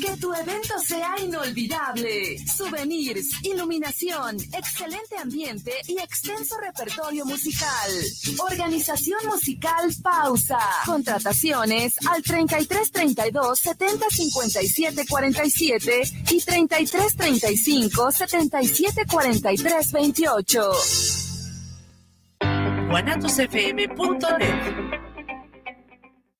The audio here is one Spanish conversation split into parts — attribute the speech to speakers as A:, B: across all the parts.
A: Que tu evento sea inolvidable. Souvenirs, iluminación, excelente ambiente y extenso repertorio musical. Organización musical Pausa. Contrataciones al 33 32 70 57 47 y 33 35 77 43 28.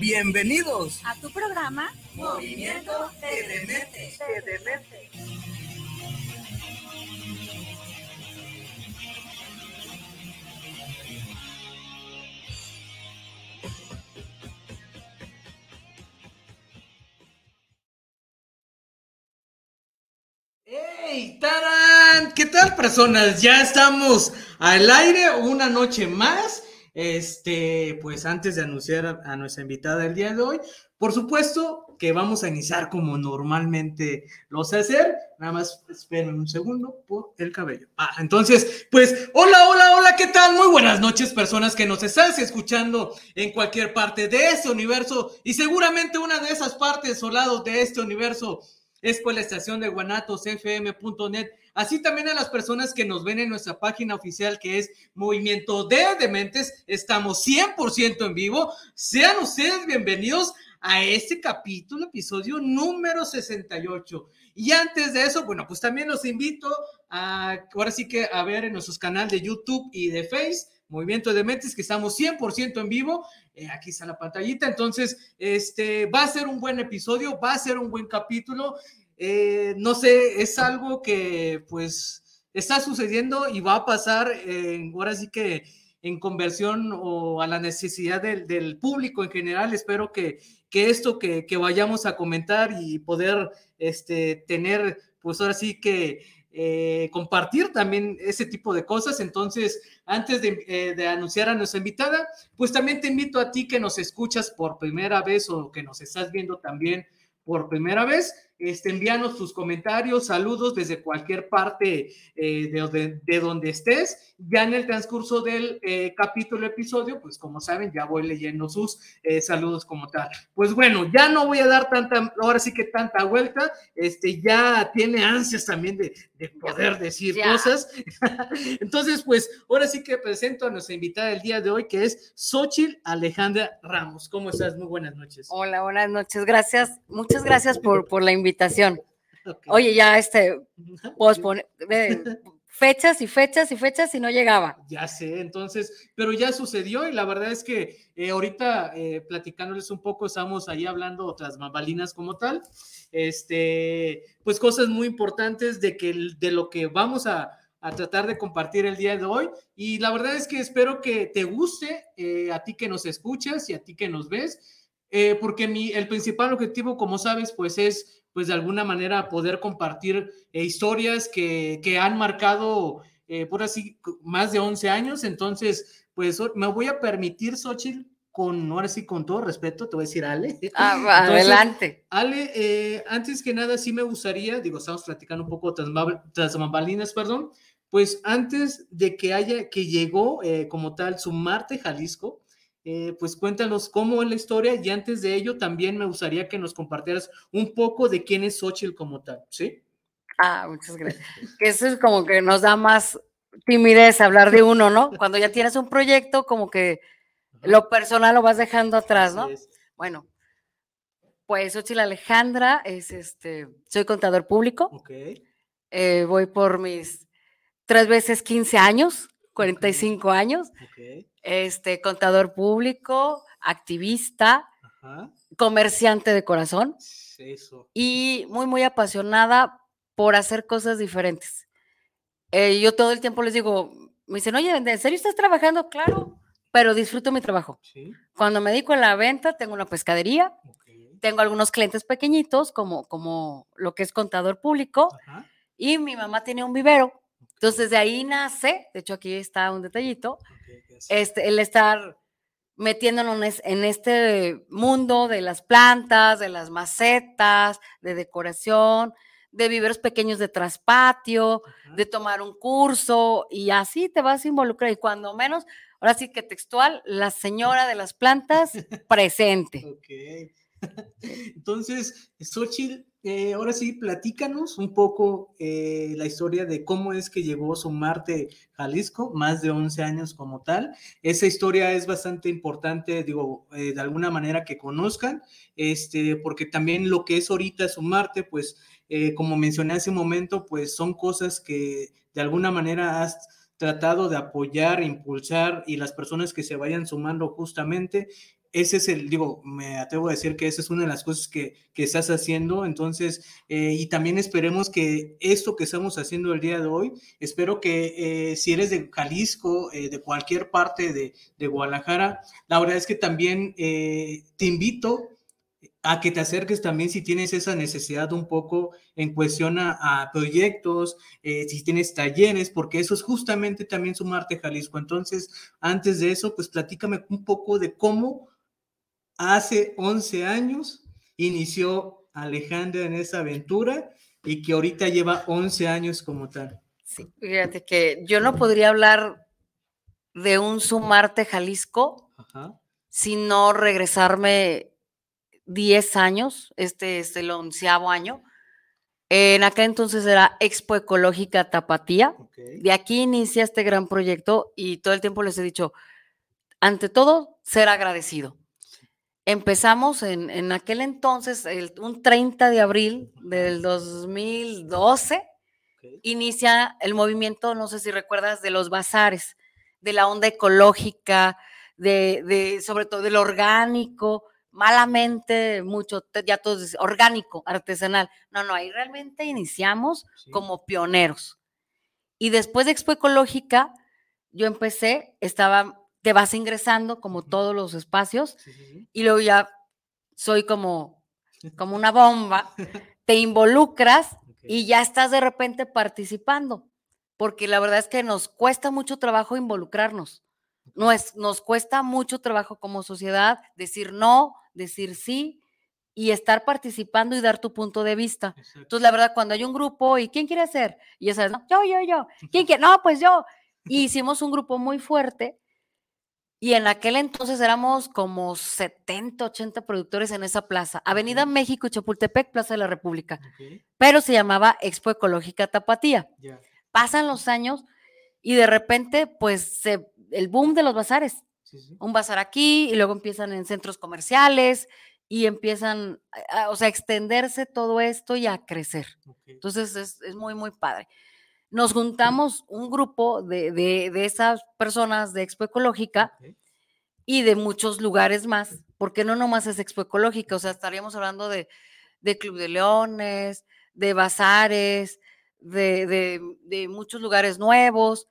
B: Bienvenidos
C: a tu programa
B: Movimiento Edemente. ¡Hey! ¡Tarán! ¿Qué tal, personas? Ya estamos al aire una noche más. Este, pues antes de anunciar a, nuestra invitada del día de hoy, por supuesto que vamos a iniciar como normalmente lo sé hacer. Nada más esperen un segundo por el cabello. Ah, entonces, pues, hola, hola, hola, ¿qué tal? Muy buenas noches, personas que nos estás escuchando en cualquier parte de este universo y seguramente una de esas partes o de este universo es por la estación de guanatosfm.net. Así también a las personas que nos ven en nuestra página oficial que es Movimiento de Dementes. Estamos 100% en vivo. Sean ustedes bienvenidos a este capítulo, episodio número 68. Y antes de eso, bueno, pues también los invito a, ahora sí que a ver en nuestros canales de YouTube y de Face, Movimiento de Mentes, que estamos 100% en vivo. Eh, aquí está la pantallita. Entonces, este va a ser un buen episodio, va a ser un buen capítulo. Eh, no sé, es algo que pues está sucediendo y va a pasar ahora sí que en conversión o a la necesidad del, público en general. Espero que, que esto que, que, vayamos a comentar y poder este, tener, pues ahora sí que eh, compartir también ese tipo de cosas. Entonces, antes eh, de, anunciar a nuestra invitada, pues también te invito a ti que nos escuchas por primera vez o que nos estás viendo también por primera vez, este, envíanos tus comentarios, saludos desde cualquier parte eh, de, de, donde estés. Ya en el transcurso del eh, capítulo, episodio, pues como saben, ya voy leyendo sus eh, saludos como tal. Pues bueno, ya no voy a dar tanta, ahora sí que tanta vuelta, este, ya tiene ansias también de, de poder decir cosas. Entonces, pues ahora sí que presento a nuestra invitada del día de hoy, que es Xochil Alejandra Ramos. ¿Cómo estás? Muy buenas noches.
C: Hola, buenas noches. Gracias. Muchas gracias por, por la invitación invitación. Oye, ya este, pospone, fechas y fechas y fechas y no llegaba.
B: Ya sé, entonces, pero ya sucedió y la verdad es que eh, ahorita eh, platicándoles un poco, estamos ahí hablando otras mambalinas como tal, este, pues cosas muy importantes de, que, de lo que vamos a, a tratar de compartir el día de hoy. Y la verdad es que espero que te guste eh, a ti que nos escuchas y a ti que nos ves, eh, porque mi, el principal objetivo, como sabes, pues es pues de alguna manera poder compartir eh, historias que, que, han marcado, eh, por así, más de 11 años. Entonces, pues me voy a permitir, Xochitl, con, ahora sí, con todo respeto, te voy a decir Ale.
C: Ah, adelante.
B: Ale, eh, antes que nada, sí me gustaría, digo, estamos platicando un poco tras, tras bambalinas, perdón, pues antes de que haya, que llegó como tal su Marte Jalisco, eh, pues cuéntanos cómo es la historia y antes de ello también me gustaría que nos compartieras un poco de quién es Xochitl como tal, ¿sí?
C: Ah, muchas gracias. Que eso es como que nos da más timidez hablar de uno, ¿no? Cuando ya tienes un proyecto, como que lo personal lo vas dejando atrás, ¿no? Bueno, pues Xochitl Alejandra es este, soy contador público.
B: Ok.
C: Eh, voy por mis tres veces 15 años, 45 años.
B: Ok
C: este, contador público, activista, comerciante de corazón
B: Eso.
C: y muy, muy apasionada por hacer cosas diferentes. eh, yo todo el tiempo les digo, me dicen, oye, ¿en serio estás trabajando? Claro, pero disfruto mi trabajo. Cuando me dedico a la venta, tengo una pescadería, tengo algunos clientes pequeñitos, como, como lo que es contador público, y mi mamá tiene un vivero. Entonces, de ahí nace, de hecho, aquí está un detallito, este, el estar metiéndonos en este mundo de las plantas, de las macetas, de decoración, de viveros pequeños de traspatio, de tomar un curso y así te vas a involucrar. Y cuando menos, ahora sí que textual, la señora de las plantas presente.
B: Ok. Entonces, Xochitl, eh, ahora sí, platícanos un poco eh, la historia de cómo es que llegó Sumarte Jalisco, más de 11 años como tal. Esa historia es bastante importante, digo, eh, de alguna manera que conozcan, este, porque también lo que es ahorita Sumarte, pues, como mencioné hace un momento, pues son cosas que de alguna manera has tratado de apoyar, impulsar y las personas que se vayan sumando justamente ese es el, digo, me atrevo a decir que esa es una de las cosas que, que estás haciendo. Entonces, eh, y también esperemos que esto que estamos haciendo el día de hoy, espero que eh, si eres de Jalisco, eh, de cualquier parte de, de, Guadalajara, la verdad es que también te invito a que te acerques también si tienes esa necesidad un poco en cuestión a, proyectos, si tienes talleres, porque eso es justamente también sumarte Jalisco. Entonces, antes de eso, pues platícame un poco de cómo hace 11 años inició Alejandra en esa aventura y que ahorita lleva 11 años como tal.
C: Sí, fíjate que yo no podría hablar de un Sumarte Jalisco sin no regresarme 10 años, este es el onceavo año. En aquel entonces era Expo Ecológica Tapatía. De aquí inicia este gran proyecto y todo el tiempo les he dicho, ante todo, ser agradecido. Empezamos en, en aquel entonces, el, un 30 de abril del 2012, inicia el movimiento, no sé si recuerdas, de los bazares, de la onda ecológica, de, de sobre todo del orgánico, malamente mucho, ya todo es orgánico, artesanal. No, no, ahí realmente iniciamos como pioneros. Y después de Expo Ecológica, yo empecé, estaba te vas ingresando como todos los espacios y luego ya soy como, como una bomba, te involucras y ya estás de repente participando, porque la verdad es que nos cuesta mucho trabajo involucrarnos. No es, nos cuesta mucho trabajo como sociedad decir no, decir sí y estar participando y dar tu punto de vista. Entonces, la verdad, cuando hay un grupo y ¿quién quiere hacer? Y ya sabes, yo, yo, yo. ¿Quién quiere? No, pues yo. Y hicimos un grupo muy fuerte y en aquel entonces éramos como 70, 80 productores en esa plaza, Avenida México, Chapultepec, Plaza de la República. Pero se llamaba Expo Ecológica Tapatía. Pasan los años y de repente, pues, el boom de los bazares. Un bazar aquí y luego empiezan en centros comerciales y empiezan, a, o sea, a extenderse todo esto y a crecer. Entonces es, es muy, muy padre nos juntamos un grupo de, esas personas de Expo Ecológica y de muchos lugares más, porque no nomás es Expo Ecológica, o sea, estaríamos hablando de, Club de Leones, de bazares, de, muchos lugares nuevos,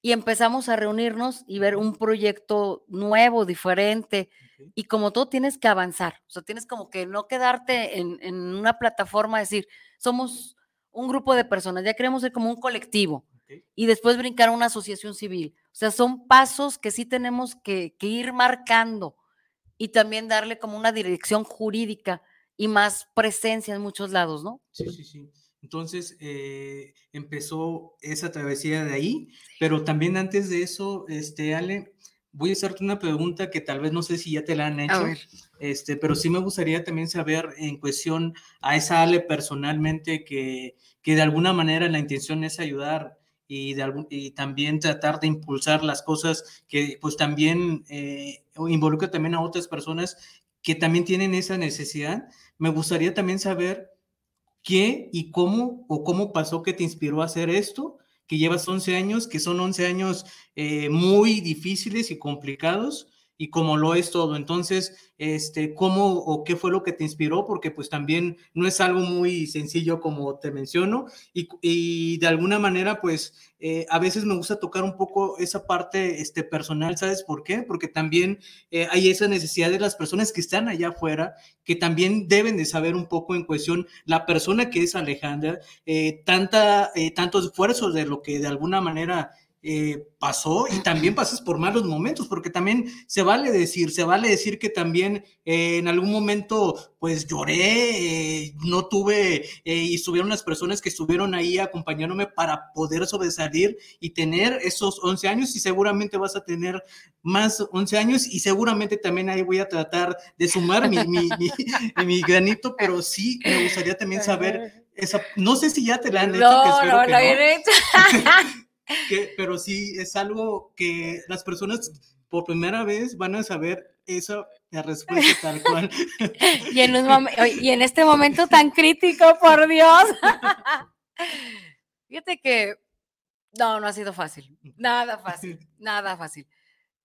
C: y empezamos a reunirnos y ver un proyecto nuevo, diferente, y como todo tienes que avanzar, o sea, tienes como que no quedarte en, en una plataforma, decir, somos un grupo de personas, ya queremos ser como un colectivo y después brincar a una asociación civil. O sea, son pasos que sí tenemos que, ir marcando y también darle como una dirección jurídica y más presencia en muchos lados, ¿no?
B: Sí, sí, sí. Entonces eh, empezó esa travesía de ahí, pero también antes de eso, este, Ale, voy a hacerte una pregunta que tal vez no sé si ya te la han hecho, este, pero sí me gustaría también saber en cuestión a esa Ale personalmente que, que de alguna manera la intención es ayudar y, de algún, y también tratar de impulsar las cosas que pues también eh, involucra también a otras personas que también tienen esa necesidad. Me gustaría también saber qué y cómo o cómo pasó que te inspiró a hacer esto que llevas 11 años, que son 11 años eh, muy difíciles y complicados, y como lo es todo. Entonces, este, ¿cómo o qué fue lo que te inspiró? Porque pues también no es algo muy sencillo como te menciono y, y de alguna manera pues eh, a veces me gusta tocar un poco esa parte este, personal, ¿sabes por qué? Porque también eh, hay esa necesidad de las personas que están allá afuera, que también deben de saber un poco en cuestión la persona que es Alejandra, eh, tanta, tantos esfuerzos de lo que de alguna manera eh, pasó y también pasas por malos momentos, porque también se vale decir, se vale decir que también eh, en algún momento pues lloré, eh, no tuve y estuvieron las personas que estuvieron ahí acompañándome para poder sobresalir y tener esos 11 años y seguramente vas a tener más 11 años y seguramente también ahí voy a tratar de sumar mi, mi, mi, granito, pero sí me gustaría también saber esa, no sé si ya te la han hecho.
C: No, que no, no.
B: pero sí es algo que las personas por primera vez van a saber esa la respuesta tal cual.
C: y, en y en este momento tan crítico, por Dios. Fíjate que no, no ha sido fácil. Nada fácil, nada fácil.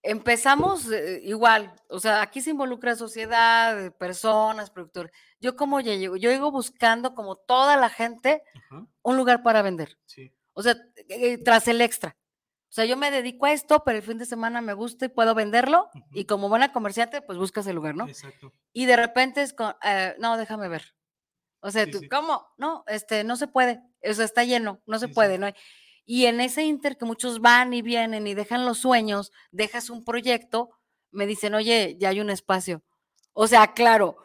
C: Empezamos eh, igual, o sea, aquí se involucra sociedad, personas, productores. Yo como ya llego, yo llego buscando como toda la gente un lugar para vender. Sí. O sea, eh, tras el extra. O sea, yo me dedico a esto, pero el fin de semana me gusta y puedo venderlo. Y como buena comerciante, pues buscas el lugar, ¿no? Exacto. Y de repente es con, eh, no, déjame ver. O sea, tú, ¿cómo? No, este, no se puede. O sea, está lleno, no se puede, ¿no? Y en ese inter que muchos van y vienen y dejan los sueños, dejas un proyecto, me dicen, oye, ya hay un espacio. O sea, claro,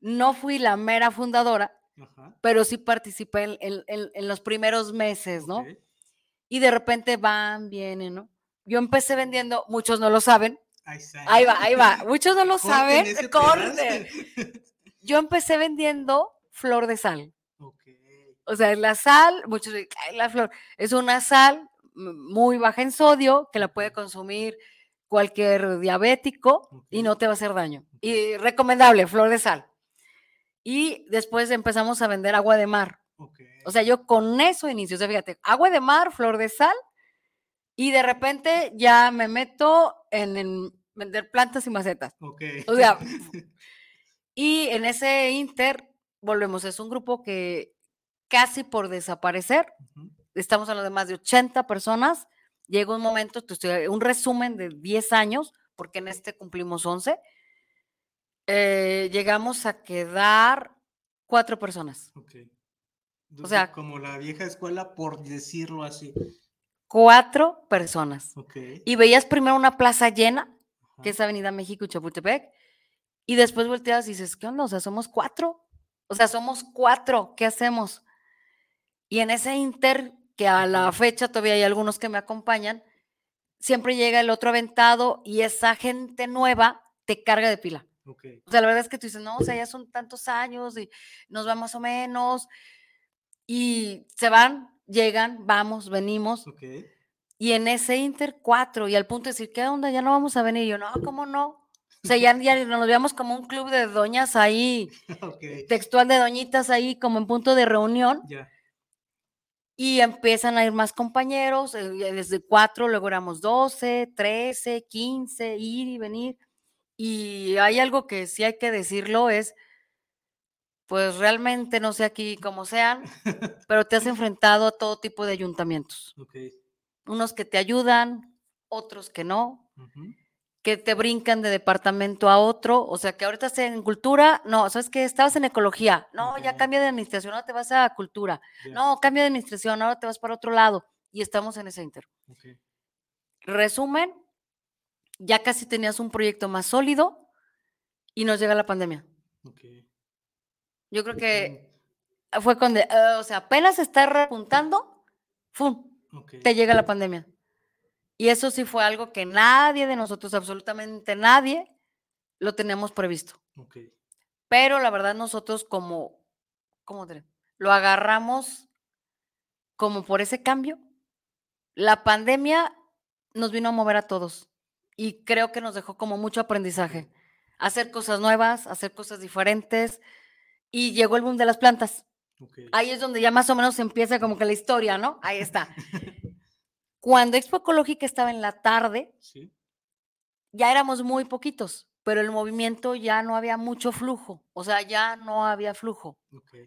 C: no fui la mera fundadora, pero sí participé en, los primeros meses, ¿no? Y de repente van, vienen, ¿no? Yo empecé vendiendo, muchos no lo saben. Ahí va, ahí va. Muchos no lo saben. Yo empecé vendiendo flor de sal. O sea, la sal, muchos la flor, es una sal muy baja en sodio que la puede consumir cualquier diabético y no te va a hacer daño. Y recomendable, flor de sal. Y después empezamos a vender agua de mar. O sea, yo con eso inicio. O sea, fíjate, agua de mar, flor de sal, y de repente ya me meto en, vender plantas y macetas. O sea, y en ese inter, volvemos, es un grupo que casi por desaparecer, estamos hablando de más de 80 personas, llega un momento, un resumen de 10 años, porque en este cumplimos 11, eh, llegamos a quedar cuatro personas.
B: o sea, como la vieja escuela, por decirlo así.
C: Cuatro personas. Y veías primero una plaza llena, que es Avenida México y Chapultepec, y después volteas y dices, ¿qué onda? O sea, somos cuatro. O sea, somos cuatro, ¿qué hacemos? Y en ese inter, que a la fecha todavía hay algunos que me acompañan, siempre llega el otro aventado y esa gente nueva te carga de pila. O sea, la verdad es que tú dices, no, o sea, ya son tantos años y nos va más o menos. Y se van, llegan, vamos, venimos. Y en ese Inter, cuatro. Y al punto de decir, ¿qué onda? Ya no vamos a venir. Y yo, no, ¿cómo no? O sea, ya, nos veíamos como un club de doñas ahí, textual de doñitas ahí, como en punto de reunión. Y empiezan a ir más compañeros, eh, desde cuatro, luego éramos doce, trece, quince, ir y venir. Y hay algo que sí hay que decirlo, es, pues realmente no sé aquí cómo sean, pero te has enfrentado a todo tipo de ayuntamientos. Unos que te ayudan, otros que no, que te brincan de departamento a otro, o sea que ahorita estás en cultura, no, sabes que estabas en ecología, no, ya cambia de administración, ahora te vas a cultura, no, cambia de administración, ahora te vas para otro lado, y estamos en ese inter. Resumen, ya casi tenías un proyecto más sólido y nos llega la pandemia. Yo creo que fue cuando, eh, o sea, apenas está repuntando, ¡fum! Te llega la pandemia. Y eso sí fue algo que nadie de nosotros, absolutamente nadie, lo teníamos previsto. Pero la verdad nosotros como, ¿cómo te Lo agarramos como por ese cambio. La pandemia nos vino a mover a todos y creo que nos dejó como mucho aprendizaje. Hacer cosas nuevas, hacer cosas diferentes. Y llegó el boom de las plantas. Ahí es donde ya más o menos empieza como que la historia, ¿no? Ahí está. Cuando Expo Ecológica estaba en la tarde, ya éramos muy poquitos, pero el movimiento ya no había mucho flujo, o sea, ya no había flujo,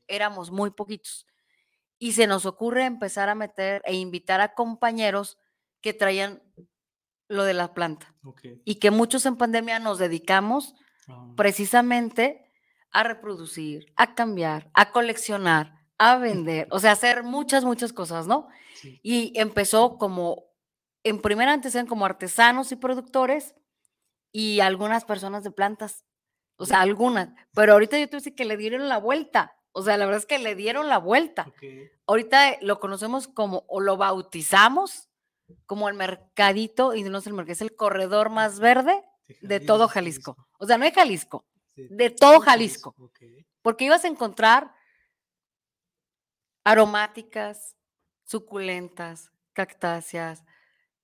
C: éramos muy poquitos. Y se nos ocurre empezar a meter e invitar a compañeros que traían lo de la planta. Y que muchos en pandemia nos dedicamos ah. precisamente a reproducir, a cambiar, a coleccionar, a vender, o sea, hacer muchas, muchas cosas, ¿no? Y empezó como, en primera antes eran como artesanos y productores y algunas personas de plantas, o sea, algunas, pero ahorita yo te voy que le dieron la vuelta, o sea, la verdad es que le dieron la vuelta. Ahorita lo conocemos como, o lo bautizamos como el mercadito, y no es el mercado, es el corredor más verde de, todo Jalisco. O sea, no es Jalisco, de todo Jalisco. Porque ibas a encontrar aromáticas, suculentas, cactáceas.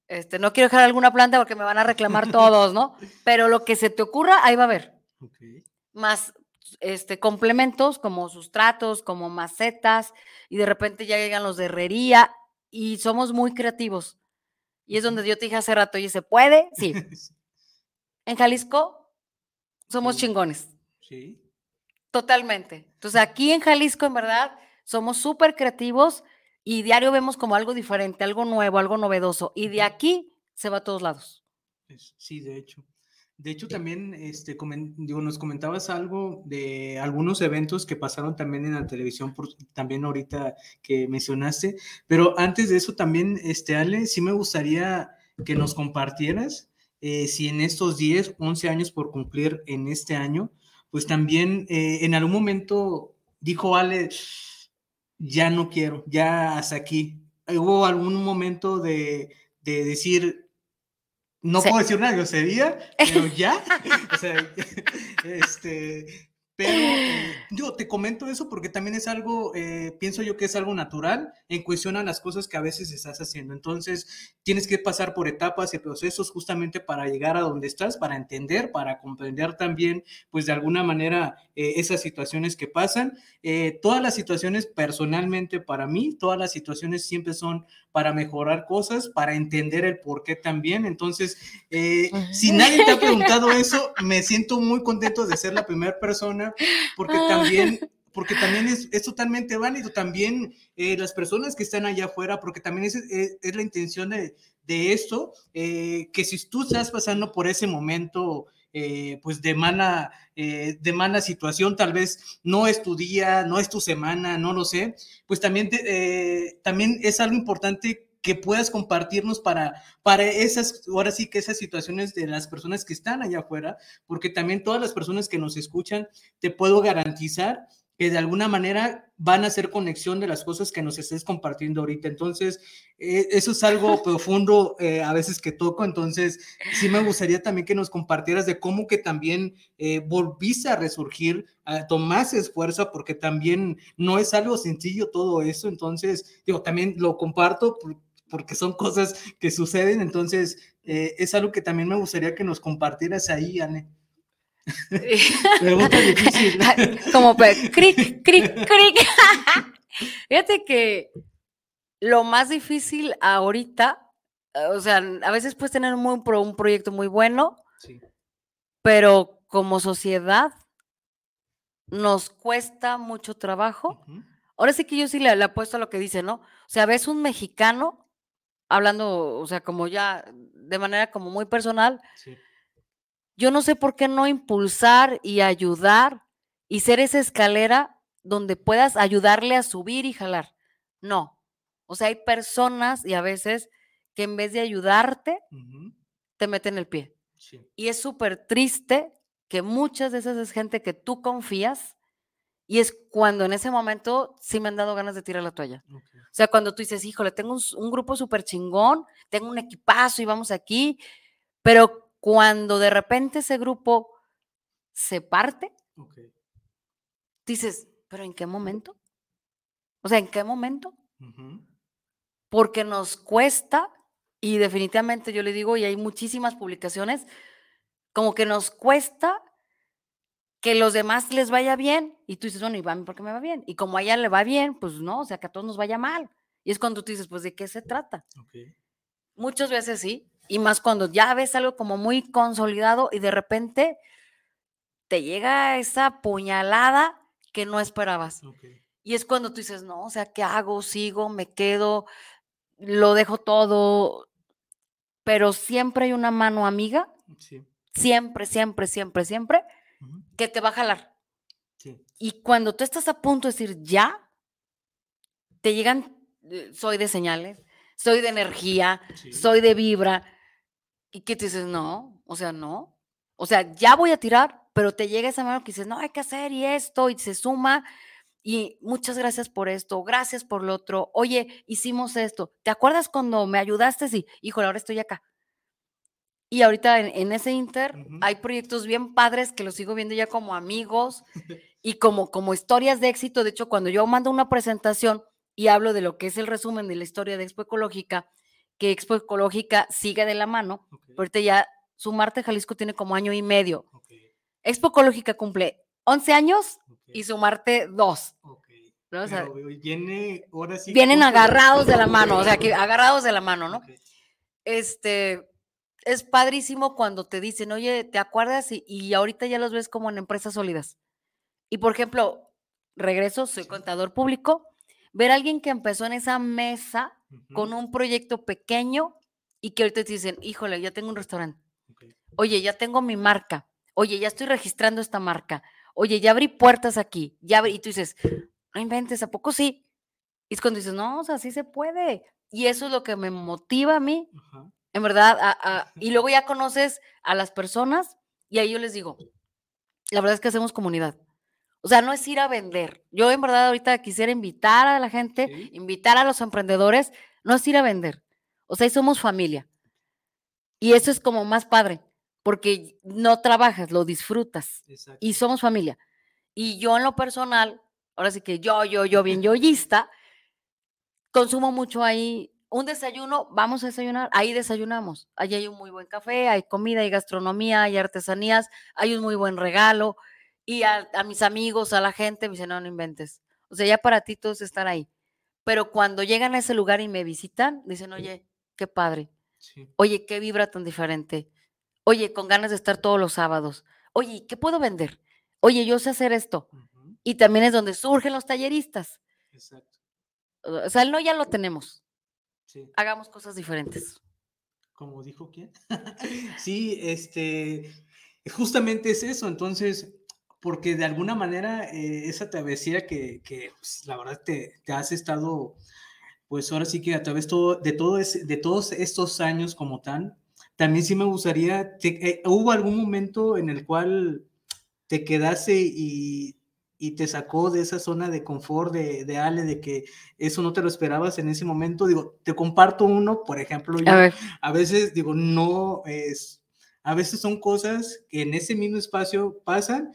C: Este, no quiero dejar alguna planta porque me van a reclamar todos, ¿no? Pero lo que se te ocurra, ahí va a haber. Más este, complementos como sustratos, como macetas, y de repente ya llegan los de herrería, y somos muy creativos. Y es donde yo te dije hace rato, ¿y se puede? Sí. en Jalisco somos chingones. Sí. Totalmente. Entonces aquí en Jalisco, en verdad, somos súper creativos y diario vemos como algo diferente, algo nuevo, algo novedoso. Y de aquí se va a todos lados.
B: Sí, de hecho. De hecho, también este, digo, nos comentabas algo de algunos eventos que pasaron también en la televisión, por, también ahorita que mencionaste, pero antes de eso también, este, Ale, sí me gustaría que nos compartieras eh, si en estos 10, 11 años por cumplir en este año, pues también eh, en algún momento dijo Ale, ya no quiero, ya hasta aquí. ¿Hubo algún momento de, de decir, no puedo decir una grosería, pero ya. o sea, este, pero eh, yo te comento eso porque también es algo, eh, pienso yo que es algo natural en cuestión a las cosas que a veces estás haciendo. Entonces, tienes que pasar por etapas y procesos justamente para llegar a donde estás, para entender, para comprender también, pues de alguna manera, eh, esas situaciones que pasan. todas las situaciones personalmente para mí, todas las situaciones siempre son para mejorar cosas, para entender el por qué también. Entonces, si nadie te ha preguntado eso, me siento muy contento de ser la primera persona porque ah. también, porque también es, es totalmente válido, también eh, las personas que están allá afuera, porque también es, es, la intención de, de esto, eh, que si tú estás pasando por ese momento, eh, pues de mala, de mala situación, tal vez no es tu día, no es tu semana, no lo sé, pues también, también es algo importante que puedas compartirnos para, para esas, ahora sí que esas situaciones de las personas que están allá afuera, porque también todas las personas que nos escuchan, te puedo garantizar que de alguna manera van a hacer conexión de las cosas que nos estés compartiendo ahorita. Entonces, eh, eso es algo profundo eh, a veces que toco. Entonces, sí me gustaría también que nos compartieras de cómo que también eh, volviste a resurgir, a, tomaste esfuerzo, porque también no es algo sencillo todo eso. Entonces, digo, también lo comparto porque son cosas que suceden, entonces eh, es algo que también me gustaría que nos compartieras ahí, Anne.
C: Pregunta difícil. Como cric, cric, cric. Fíjate que lo más difícil ahorita, o sea, a veces puedes tener un, un proyecto muy bueno, pero como sociedad nos cuesta mucho trabajo. Ahora sí que yo sí le, le apuesto a lo que dice, ¿no? O sea, ves un mexicano hablando, o sea, como ya de manera como muy personal, yo no sé por qué no impulsar y ayudar y ser esa escalera donde puedas ayudarle a subir y jalar. No. O sea, hay personas y a veces que en vez de ayudarte, te meten el pie. Y es súper triste que muchas esas es gente que tú confías y es cuando en ese momento sí me han dado ganas de tirar la toalla. O sea, cuando tú dices, híjole, tengo un, grupo súper chingón, tengo un equipazo y vamos aquí, pero cuando de repente ese grupo se parte, dices, pero ¿en qué momento? O sea, ¿en qué momento? Porque nos cuesta, y definitivamente yo le digo, y hay muchísimas publicaciones, como que nos cuesta que los demás les vaya bien. Y tú dices, bueno, ¿y va por qué me va bien? Y como a ella le va bien, pues no, o sea, que a todos nos vaya mal. Y es cuando tú dices, pues, ¿de qué se trata? Muchas veces sí, Y más cuando ya ves algo como muy consolidado y de repente te llega esa puñalada que no esperabas. Y es cuando tú dices, no, o sea, ¿qué hago? ¿Sigo? ¿Me quedo? ¿Lo dejo todo? Pero siempre hay una mano amiga. Siempre, siempre, siempre, siempre, que te va a jalar. Y cuando tú estás a punto de decir ya, te llegan, eh, soy de señales, soy de energía, soy de vibra, y que te dices, no, o sea, no, o sea, ya voy a tirar, pero te llega esa mano que dices, no, hay que hacer y esto, y se suma, y muchas gracias por esto, gracias por lo otro, oye, hicimos esto, ¿te acuerdas cuando me ayudaste? Sí, híjole, ahora estoy acá. Y ahorita en, ese inter hay proyectos bien padres que los sigo viendo ya como amigos y como, como historias de éxito. De hecho, cuando yo mando una presentación y hablo de lo que es el resumen de la historia de Expo Ecológica, que Expo Ecológica sigue de la mano, ahorita ya Sumarte Jalisco tiene como año y medio. Expo Ecológica cumple 11 años y Sumarte 2. vienen agarrados de la mano, o sea, que agarrados de la mano, ¿no? Este, es padrísimo cuando te dicen, oye, ¿te acuerdas? Y, ahorita ya los ves como en empresas sólidas. Y por ejemplo, regreso, soy contador público, ver a alguien que empezó en esa mesa con un proyecto pequeño y que ahorita te dicen, híjole, ya tengo un restaurante. Oye, ya tengo mi marca. Oye, ya estoy registrando esta marca. Oye, ya abrí puertas aquí. Ya Y tú dices, no inventes, ¿a poco sí? Y es cuando dices, no, o sea, sí se puede. Y eso es lo que me motiva a mí en verdad, y luego ya conoces a las personas y ahí yo les digo, la verdad es que hacemos comunidad. O sea, no es ir a vender. Yo en verdad ahorita quisiera invitar a la gente, invitar a los emprendedores, no es ir a vender. O sea, somos familia. Y eso es como más padre, porque no trabajas, lo disfrutas. Y somos familia. Y yo en lo personal, ahora sí que yo, yo, yo, bien yoyista, consumo mucho ahí un desayuno, vamos a desayunar, ahí desayunamos. Allí hay un muy buen café, hay comida, hay gastronomía, hay artesanías, hay un muy buen regalo. Y a, mis amigos, a la gente, me dicen, no, no inventes. O sea, ya para ti todos están ahí. Pero cuando llegan a ese lugar y me visitan, dicen, oye, qué padre. Oye, qué vibra tan diferente. Oye, con ganas de estar todos los sábados. Oye, ¿qué puedo vender? Oye, yo sé hacer esto. Y también es donde surgen los talleristas. Exacto. O sea, el no ya lo tenemos. Hagamos cosas diferentes.
B: Como dijo quién. sí, este, justamente es eso. Entonces, porque de alguna manera eh, esa travesía que, que pues, la verdad te, te, has estado, pues ahora sí que a través todo, de, todo de todos estos años como tal, también sí me gustaría, eh, ¿hubo algún momento en el cual te quedase y y te sacó de esa zona de confort de, de, Ale, de que eso no te lo esperabas en ese momento. Digo, te comparto uno, por ejemplo, yo, a, veces digo, no es, a veces son cosas que en ese mismo espacio pasan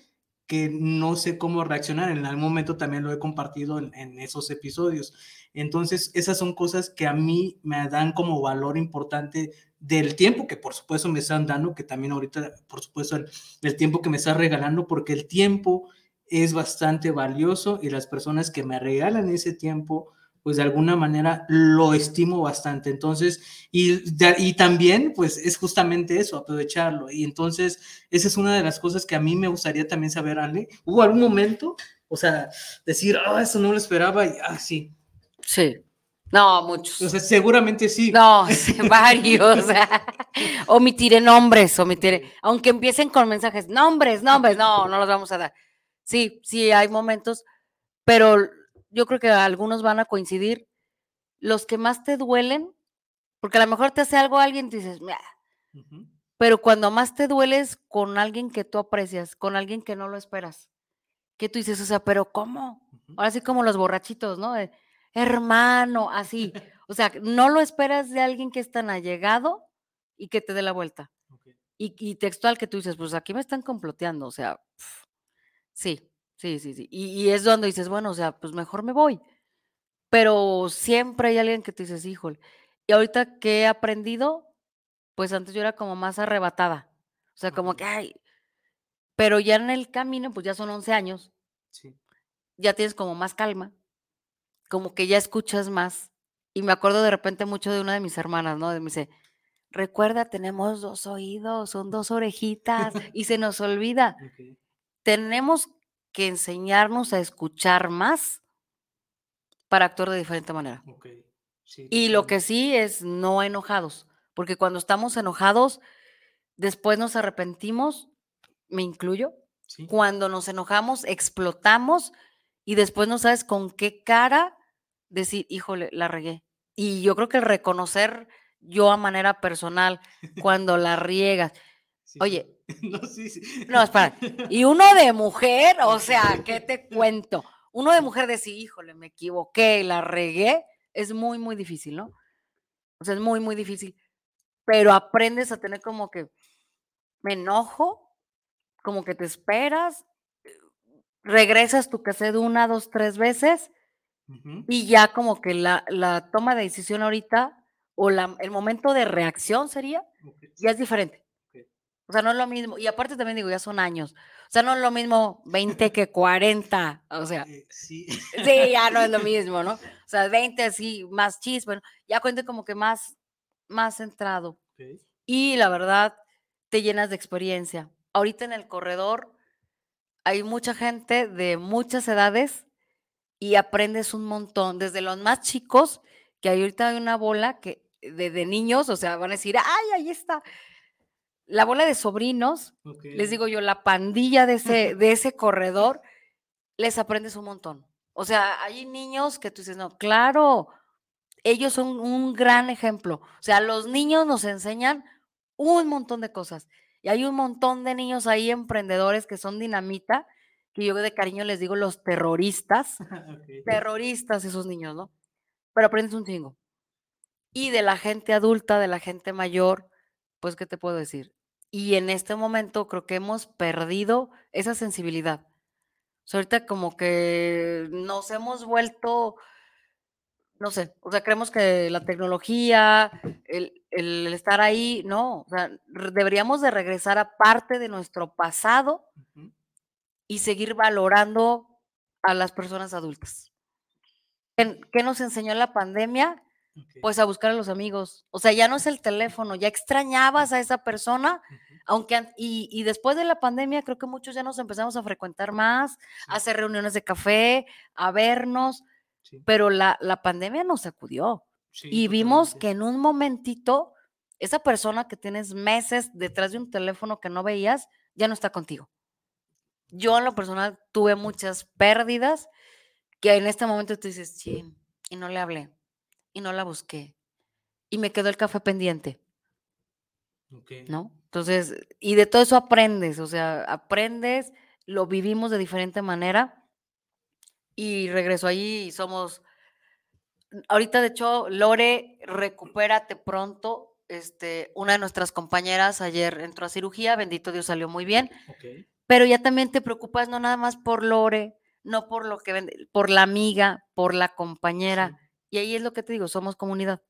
B: que no sé cómo reaccionar. En algún momento también lo he compartido en, esos episodios. Entonces, esas son cosas que a mí me dan como valor importante del tiempo que por supuesto me están dando, que también ahorita, por supuesto, el, el tiempo que me está regalando, porque el tiempo es bastante valioso y las personas que me regalan ese tiempo, pues de alguna manera lo estimo bastante. Entonces, y, y también, pues es justamente eso, aprovecharlo. Y entonces, esa es una de las cosas que a mí me gustaría también saber, Ale. ¿Hubo algún momento? O sea, decir, ah, eso no lo esperaba y, ah, sí.
C: Sí. No, muchos.
B: O sea, seguramente sí.
C: No, varios. omitiré nombres, omitiré. Aunque empiecen con mensajes, nombres, nombres, no, no los vamos a dar. Sí, sí, hay momentos, pero yo creo que algunos van a coincidir. Los que más te duelen, porque a lo mejor te hace algo alguien y dices, pero cuando más te dueles con alguien que tú aprecias, con alguien que no lo esperas, que tú dices, o sea, pero ¿cómo? Ahora sí como los borrachitos, ¿no? hermano, así. O sea, no lo esperas de alguien que es tan allegado y que te dé la vuelta. Y, textual que tú dices, pues aquí me están comploteando, o sea, Sí, sí, sí, sí. Y, es donde dices, bueno, o sea, pues mejor me voy. Pero siempre hay alguien que te dices, híjole. Y ahorita que he aprendido, pues antes yo era como más arrebatada. O sea, como que, ay, pero ya en el camino, pues ya son 11 años. Sí. Ya tienes como más calma, como que ya escuchas más. Y me acuerdo de repente mucho de una de mis hermanas, ¿no? Me dice, recuerda, tenemos dos oídos, son dos orejitas y se nos olvida. Tenemos que enseñarnos a escuchar más para actuar de diferente manera. y lo que sí es no enojados, porque cuando estamos enojados, después nos arrepentimos, me incluyo, cuando nos enojamos, explotamos y después no sabes con qué cara decir, híjole, la regué. Y yo creo que el reconocer yo a manera personal cuando la riegas. Oye, no, sí, sí. no, espera. Y uno de mujer, o sea, ¿qué te cuento? Uno de mujer decir, híjole, me equivoqué la regué, es muy, muy difícil, ¿no? O sea, es muy, muy difícil. Pero aprendes a tener como que, me enojo, como que te esperas, regresas tu cassette una, dos, tres veces y ya como que la, la, toma de decisión ahorita o la, el momento de reacción sería, ya es diferente. O sea, no es lo mismo. Y aparte también digo, ya son años. O sea, no es lo mismo 20 que 40. O sea, eh, sí. sí. ya no es lo mismo, ¿no? O sea, 20 sí, más chis, bueno, ya cuente como que más, más centrado. Y la verdad, te llenas de experiencia. Ahorita en el corredor hay mucha gente de muchas edades y aprendes un montón, desde los más chicos, que ahorita hay una bola que de, niños, o sea, van a decir, ay, ahí está. La bola de sobrinos, les digo yo, la pandilla de ese, de ese corredor, les aprendes un montón. O sea, hay niños que tú dices, no, claro, ellos son un gran ejemplo. O sea, los niños nos enseñan un montón de cosas. Y hay un montón de niños ahí emprendedores que son dinamita, que yo de cariño les digo los terroristas. Terroristas esos niños, ¿no? Pero aprendes un chingo. Y de la gente adulta, de la gente mayor, pues, ¿qué te puedo decir? Y en este momento creo que hemos perdido esa sensibilidad. ahorita como que nos hemos vuelto, no sé, o sea, creemos que la tecnología, el, el estar ahí, no, o sea, deberíamos de regresar a parte de nuestro pasado y seguir valorando a las personas adultas. ¿Qué nos enseñó la pandemia? Pues a buscar a los amigos. O sea, ya no es el teléfono, ya extrañabas a esa persona, aunque y, después de la pandemia creo que muchos ya nos empezamos a frecuentar más, a hacer reuniones de café, a vernos, pero la, la, pandemia nos sacudió. Y vimos que en un momentito esa persona que tienes meses detrás de un teléfono que no veías ya no está contigo. Yo en lo personal tuve muchas pérdidas que en este momento tú dices, sí, y no le hablé, y no la busqué, y me quedó el café pendiente. ¿No? Entonces, y de todo eso aprendes, o sea, aprendes, lo vivimos de diferente manera, y regreso ahí y somos, ahorita de hecho, Lore, recupérate pronto, este, una de nuestras compañeras ayer entró a cirugía, bendito Dios salió muy bien, pero ya también te preocupas no nada más por Lore, no por lo que vende, por la amiga, por la compañera. Y ahí es lo que te digo, somos comunidad.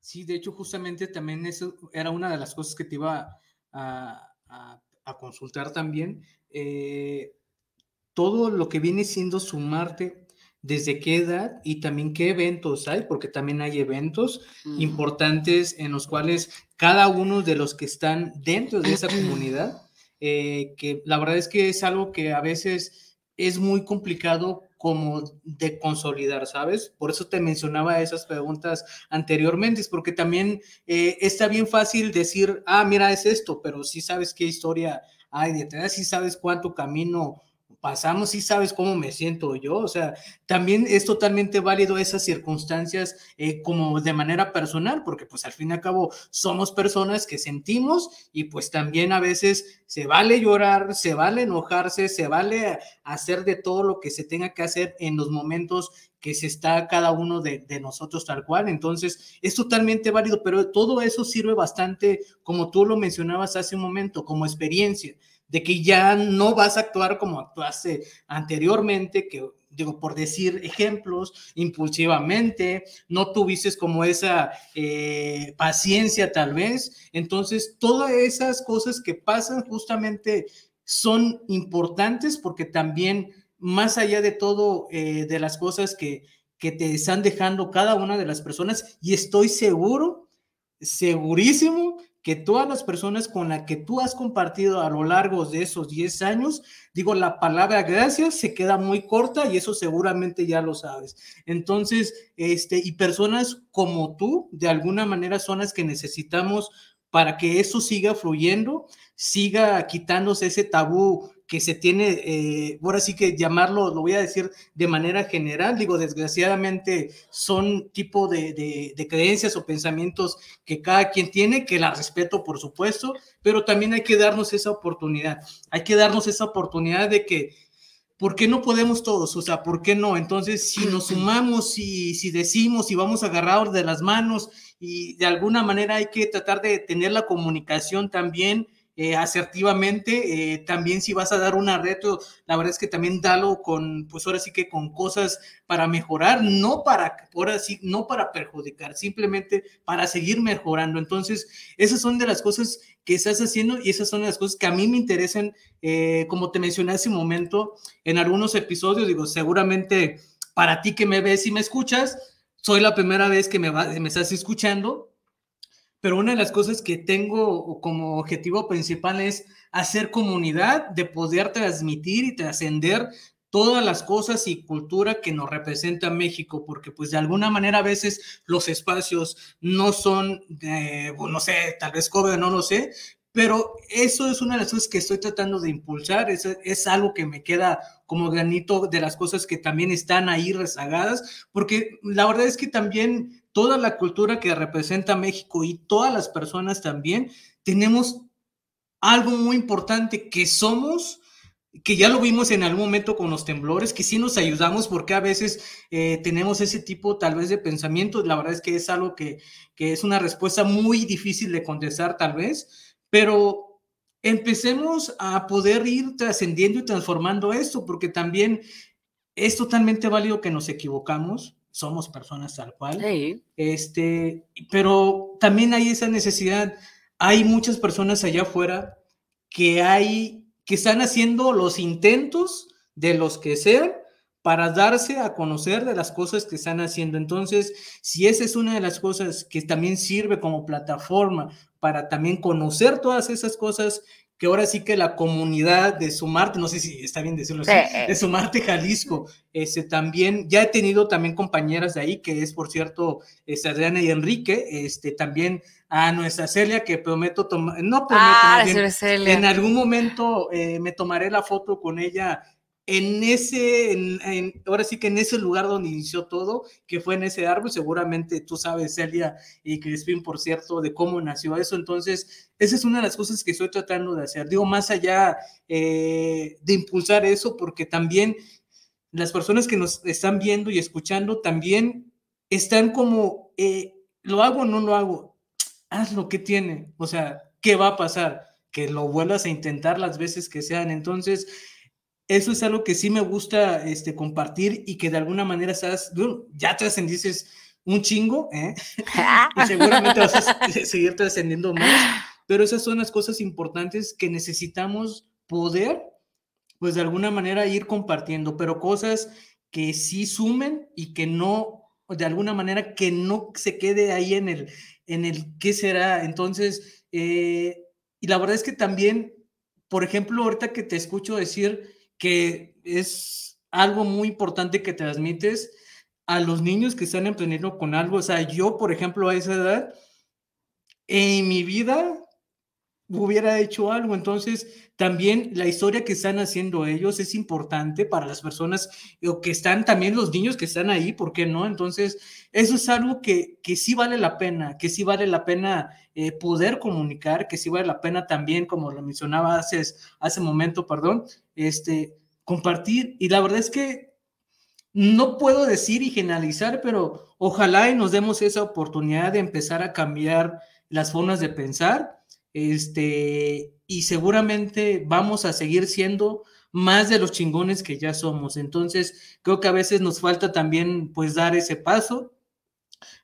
B: Sí, de hecho, justamente también eso era una de las cosas que te iba a, consultar también. Eh, todo lo que viene siendo sumarte, desde qué edad y también qué eventos hay, porque también hay eventos importantes en los cuales cada uno de los que están dentro de esa comunidad, eh, que la verdad es que es algo que a veces es muy complicado como de consolidar, ¿sabes? Por eso te mencionaba esas preguntas anteriormente, porque también eh, está bien fácil decir, ah, mira, es esto, pero si sabes qué historia hay detrás, si sabes cuánto camino pasamos y sabes cómo me siento yo, o sea, también es totalmente válido esas circunstancias eh, como de manera personal, porque pues al fin y al cabo somos personas que sentimos y pues también a veces se vale llorar, se vale enojarse, se vale hacer de todo lo que se tenga que hacer en los momentos que se está cada uno de, de, nosotros tal cual. Entonces, es totalmente válido, pero todo eso sirve bastante, como tú lo mencionabas hace un momento, como experiencia de que ya no vas a actuar como actuaste anteriormente, que digo, por decir ejemplos, impulsivamente, no tuviste como esa eh, paciencia tal vez. Entonces, todas esas cosas que pasan justamente son importantes porque también, más allá de todo, eh, de las cosas que, que te están dejando cada una de las personas, y estoy seguro segurísimo que todas las personas con las que tú has compartido a lo largo de esos 10 años, digo, la palabra gracias se queda muy corta y eso seguramente ya lo sabes. Entonces, este, y personas como tú, de alguna manera son las que necesitamos para que eso siga fluyendo, siga quitándose ese tabú que se tiene, eh, ahora sí que llamarlo, lo voy a decir de manera general, digo, desgraciadamente son tipo de, de, creencias o pensamientos que cada quien tiene, que la respeto, por supuesto, pero también hay que darnos esa oportunidad, hay que darnos esa oportunidad de que, ¿por qué no podemos todos? O sea, ¿por qué no? Entonces, si nos sumamos y si decimos y vamos agarrados de las manos y de alguna manera hay que tratar de tener la comunicación también eh, asertivamente. Eh, también si vas a dar una reto, la verdad es que también dalo con, pues ahora sí que con cosas para mejorar, no para, ahora sí, no para perjudicar, simplemente para seguir mejorando. Entonces, esas son de las cosas que estás haciendo y esas son las cosas que a mí me interesan, eh, como te mencioné hace un momento, en algunos episodios, digo, seguramente para ti que me ves y me escuchas, soy la primera vez que me, me estás escuchando, pero una de las cosas que tengo como objetivo principal es hacer comunidad, de poder transmitir y trascender todas las cosas y cultura que nos representa México, porque pues de alguna manera a veces los espacios no son, de, no sé, tal vez cobre, no lo sé, pero eso es una de las cosas que estoy tratando de impulsar, es, es algo que me queda como granito de las cosas que también están ahí rezagadas, porque la verdad es que también toda la cultura que representa México y todas las personas también, tenemos algo muy importante que somos, que ya lo vimos en algún momento con los temblores, que sí nos ayudamos porque a veces eh, tenemos ese tipo tal vez de pensamiento, la verdad es que es algo que, que es una respuesta muy difícil de contestar tal vez, pero empecemos a poder ir trascendiendo y transformando esto, porque también es totalmente válido que nos equivocamos, somos personas tal cual. Este, pero también hay esa necesidad. Hay muchas personas allá afuera que hay, que están haciendo los intentos de los que sean para darse a conocer de las cosas que están haciendo. Entonces, si esa es una de las cosas que también sirve como plataforma para también conocer todas esas cosas que ahora sí que la comunidad de Sumarte, no sé si está bien decirlo así, de Sumarte Jalisco, este, también, ya he tenido también compañeras de ahí, que es por cierto, este, Adriana y Enrique, este, también a nuestra Celia, que prometo tomar, no prometo, ah, en algún momento eh, me tomaré la foto con ella en ese, en, ahora sí que en ese lugar donde inició todo, que fue en ese árbol, seguramente tú sabes, Celia y Crispín, por cierto, de cómo nació eso. Entonces, esa es una de las cosas que estoy tratando de hacer. Digo, más allá eh, de impulsar eso, porque también las personas que nos están viendo y escuchando también están como, eh, ¿lo hago o no lo hago? Haz lo que tiene. O sea, ¿qué va a pasar? Que lo vuelvas a intentar las veces que sean. Entonces, eso es algo que sí me gusta este, compartir y que de alguna manera estás, ya trascendices un chingo, ¿eh? y seguramente vas a seguir trascendiendo más, pero esas son las cosas importantes que necesitamos poder, pues de alguna manera ir compartiendo, pero cosas que sí sumen y que no, de alguna manera, que no se quede ahí en el, en el qué será. Entonces, eh, y la verdad es que también, por ejemplo, ahorita que te escucho decir, que es algo muy importante que transmites a los niños que están emprendiendo con algo. O sea, yo, por ejemplo, a esa edad, en mi vida hubiera hecho algo. Entonces, también la historia que están haciendo ellos es importante para las personas o que están también los niños que están ahí, ¿por qué no? Entonces, eso es algo que, que sí vale la pena, que sí vale la pena eh, poder comunicar, que sí vale la pena también, como lo mencionaba hace, hace momento, perdón, este, compartir. Y la verdad es que no puedo decir y generalizar, pero ojalá y nos demos esa oportunidad de empezar a cambiar las formas de pensar este, y seguramente vamos a seguir siendo más de los chingones que ya somos. Entonces, creo que a veces nos falta también, pues, dar ese paso,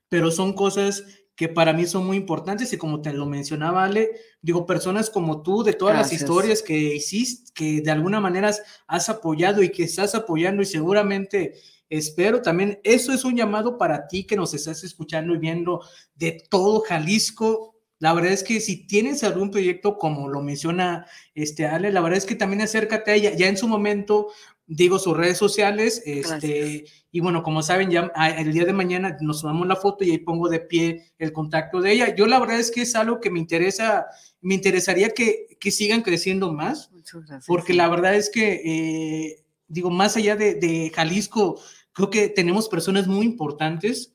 B: pero son cosas que para mí son muy importantes y como te lo mencionaba Ale, digo, personas como tú, de todas las historias que hiciste, que de alguna manera has apoyado y que estás apoyando y seguramente espero también, eso es un llamado para ti que nos estás escuchando y viendo de todo Jalisco. La verdad es que si tienes algún proyecto, como lo menciona este Ale, la verdad es que también acércate a ella. Ya en su momento digo sus redes sociales, este, y bueno, como saben, ya ah, el día de mañana nos tomamos la foto y ahí pongo de pie el contacto de ella. Yo la verdad es que es algo que me interesa, me interesaría que, que sigan creciendo más, porque la verdad es que, eh, digo, más allá de, de, Jalisco, creo que tenemos personas muy importantes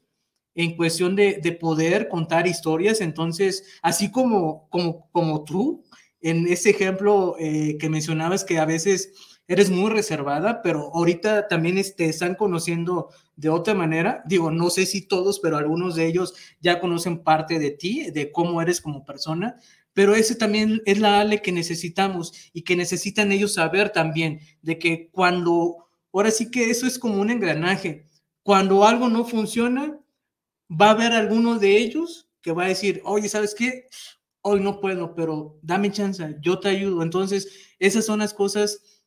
B: en cuestión de, de poder contar historias, entonces, así como, como, como tú, en ese ejemplo eh, que mencionabas que a veces eres muy reservada, pero ahorita también te este, están conociendo de otra manera. Digo, no sé si todos, pero algunos de ellos ya conocen parte de ti, de cómo eres como persona, pero ese también es la Ale que necesitamos y que necesitan ellos saber también de que cuando, ahora sí que eso es como un engranaje, cuando algo no funciona, va a haber alguno de ellos que va a decir, oye, ¿sabes qué? Hoy no puedo, pero dame chance, yo te ayudo. Entonces, esas son las cosas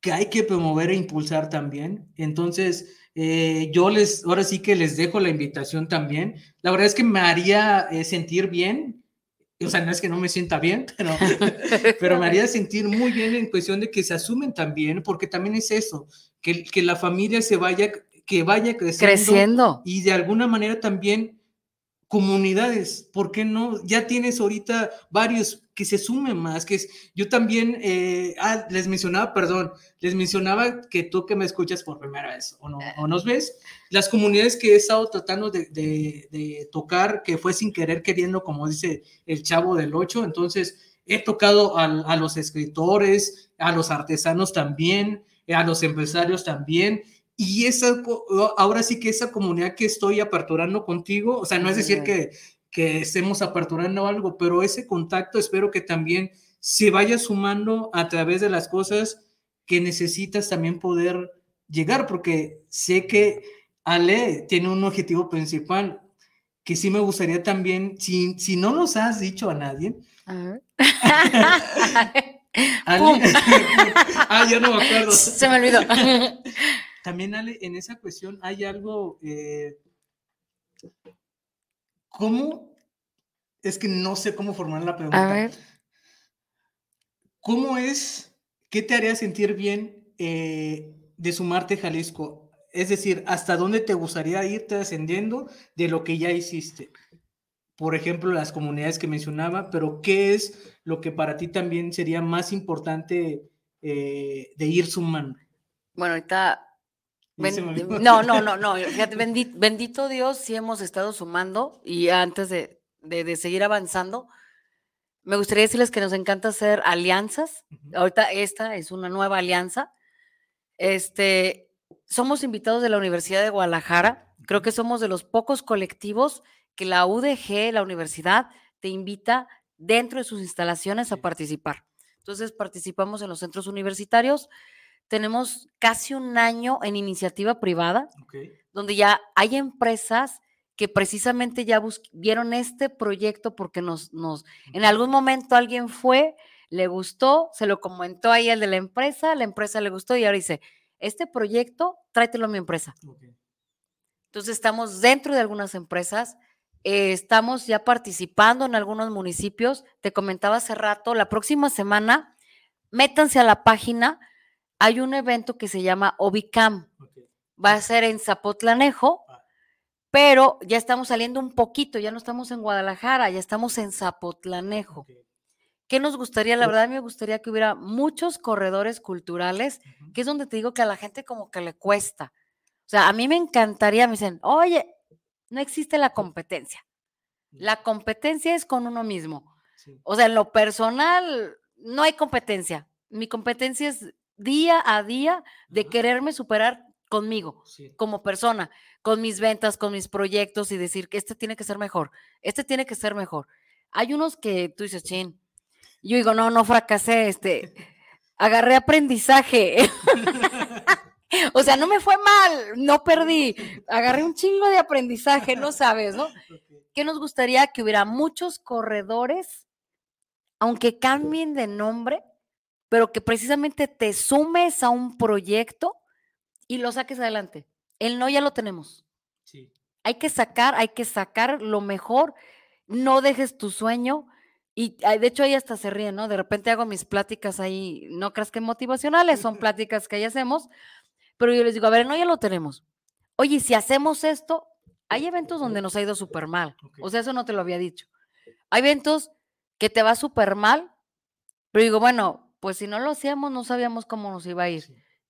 B: que hay que promover e impulsar también. Entonces, eh, yo les, ahora sí que les dejo la invitación también. La verdad es que me haría eh, sentir bien, o sea, no es que no me sienta bien, pero, pero me haría sentir muy bien en cuestión de que se asumen también, porque también es eso, que, que la familia se vaya, que vaya creciendo,
C: creciendo.
B: y de alguna manera también comunidades, ¿por qué no? Ya tienes ahorita varios que se sumen más, que es, yo también, eh, ah, les mencionaba, perdón, les mencionaba que tú que me escuchas por primera vez o, no, o nos ves, las comunidades que he estado tratando de, de, tocar, que fue sin querer queriendo, como dice el chavo del 8, entonces he tocado a, a los escritores, a los artesanos también, a los empresarios también, y esa, ahora sí que esa comunidad que estoy aperturando contigo, o sea, no es decir que, que estemos aperturando algo, pero ese contacto espero que también se vaya sumando a través de las cosas que necesitas también poder llegar, porque sé que Ale tiene un objetivo principal que sí me gustaría también, si, si no nos has dicho a nadie, Ale, ah, yo no me acuerdo.
C: Se me olvidó.
B: También, Ale, en esa cuestión hay algo, eh, ¿cómo? Es que no sé cómo formar la pregunta.
C: A ver.
B: ¿Cómo es, qué te haría sentir bien eh, de sumarte a Jalisco? Es decir, ¿hasta dónde te gustaría irte ascendiendo de lo que ya hiciste? Por ejemplo, las comunidades que mencionaba, pero ¿qué es lo que para ti también sería más importante eh, de ir sumando?
C: Bueno, ahorita no, no, no, no. Bendito, Dios, sí hemos estado sumando y antes de, seguir avanzando, me gustaría decirles que nos encanta hacer alianzas. Ahorita esta es una nueva alianza. Este, somos invitados de la Universidad de Guadalajara. Creo que somos de los pocos colectivos que la UDG, la universidad, te invita dentro de sus instalaciones a participar. Entonces participamos en los centros universitarios tenemos casi un año en iniciativa privada, donde ya hay empresas que precisamente ya vieron este proyecto porque nos, nos, en algún momento alguien fue, le gustó, se lo comentó ahí el de la empresa, la empresa le gustó y ahora dice, este proyecto, tráetelo a mi empresa. Entonces estamos dentro de algunas empresas, eh, estamos ya participando en algunos municipios. Te comentaba hace rato, la próxima semana, métanse a la página hay un evento que se llama Obicam. Va a ser en Zapotlanejo, ah. pero ya estamos saliendo un poquito, ya no estamos en Guadalajara, ya estamos en Zapotlanejo. ¿Qué nos gustaría? La verdad, me gustaría que hubiera muchos corredores culturales, que es donde te digo que a la gente como que le cuesta. O sea, a mí me encantaría, me dicen, oye, no existe la competencia. La competencia es con uno mismo. O sea, en lo personal, no hay competencia. Mi competencia es día a día de quererme superar conmigo, como persona, con mis ventas, con mis proyectos y decir que este tiene que ser mejor, este tiene que ser mejor. Hay unos que tú dices, chin, yo digo, no, no fracasé, este, agarré aprendizaje. o sea, no me fue mal, no perdí, agarré un chingo de aprendizaje, no sabes, ¿no? ¿Qué nos gustaría que hubiera muchos corredores, aunque cambien de nombre, pero que precisamente te sumes a un proyecto y lo saques adelante. El no ya lo tenemos.
B: Sí.
C: Hay que sacar, hay que sacar lo mejor. No dejes tu sueño. Y de hecho ahí hasta se ríen, ¿no? De repente hago mis pláticas ahí, no creas que motivacionales, son pláticas que ahí hacemos, pero yo les digo, a ver, no, ya lo tenemos. Oye, si hacemos esto, hay eventos donde nos ha ido súper mal. O sea, eso no te lo había dicho. Hay eventos que te va súper mal, pero digo, bueno, pues si no lo hacíamos, no sabíamos cómo nos iba a ir.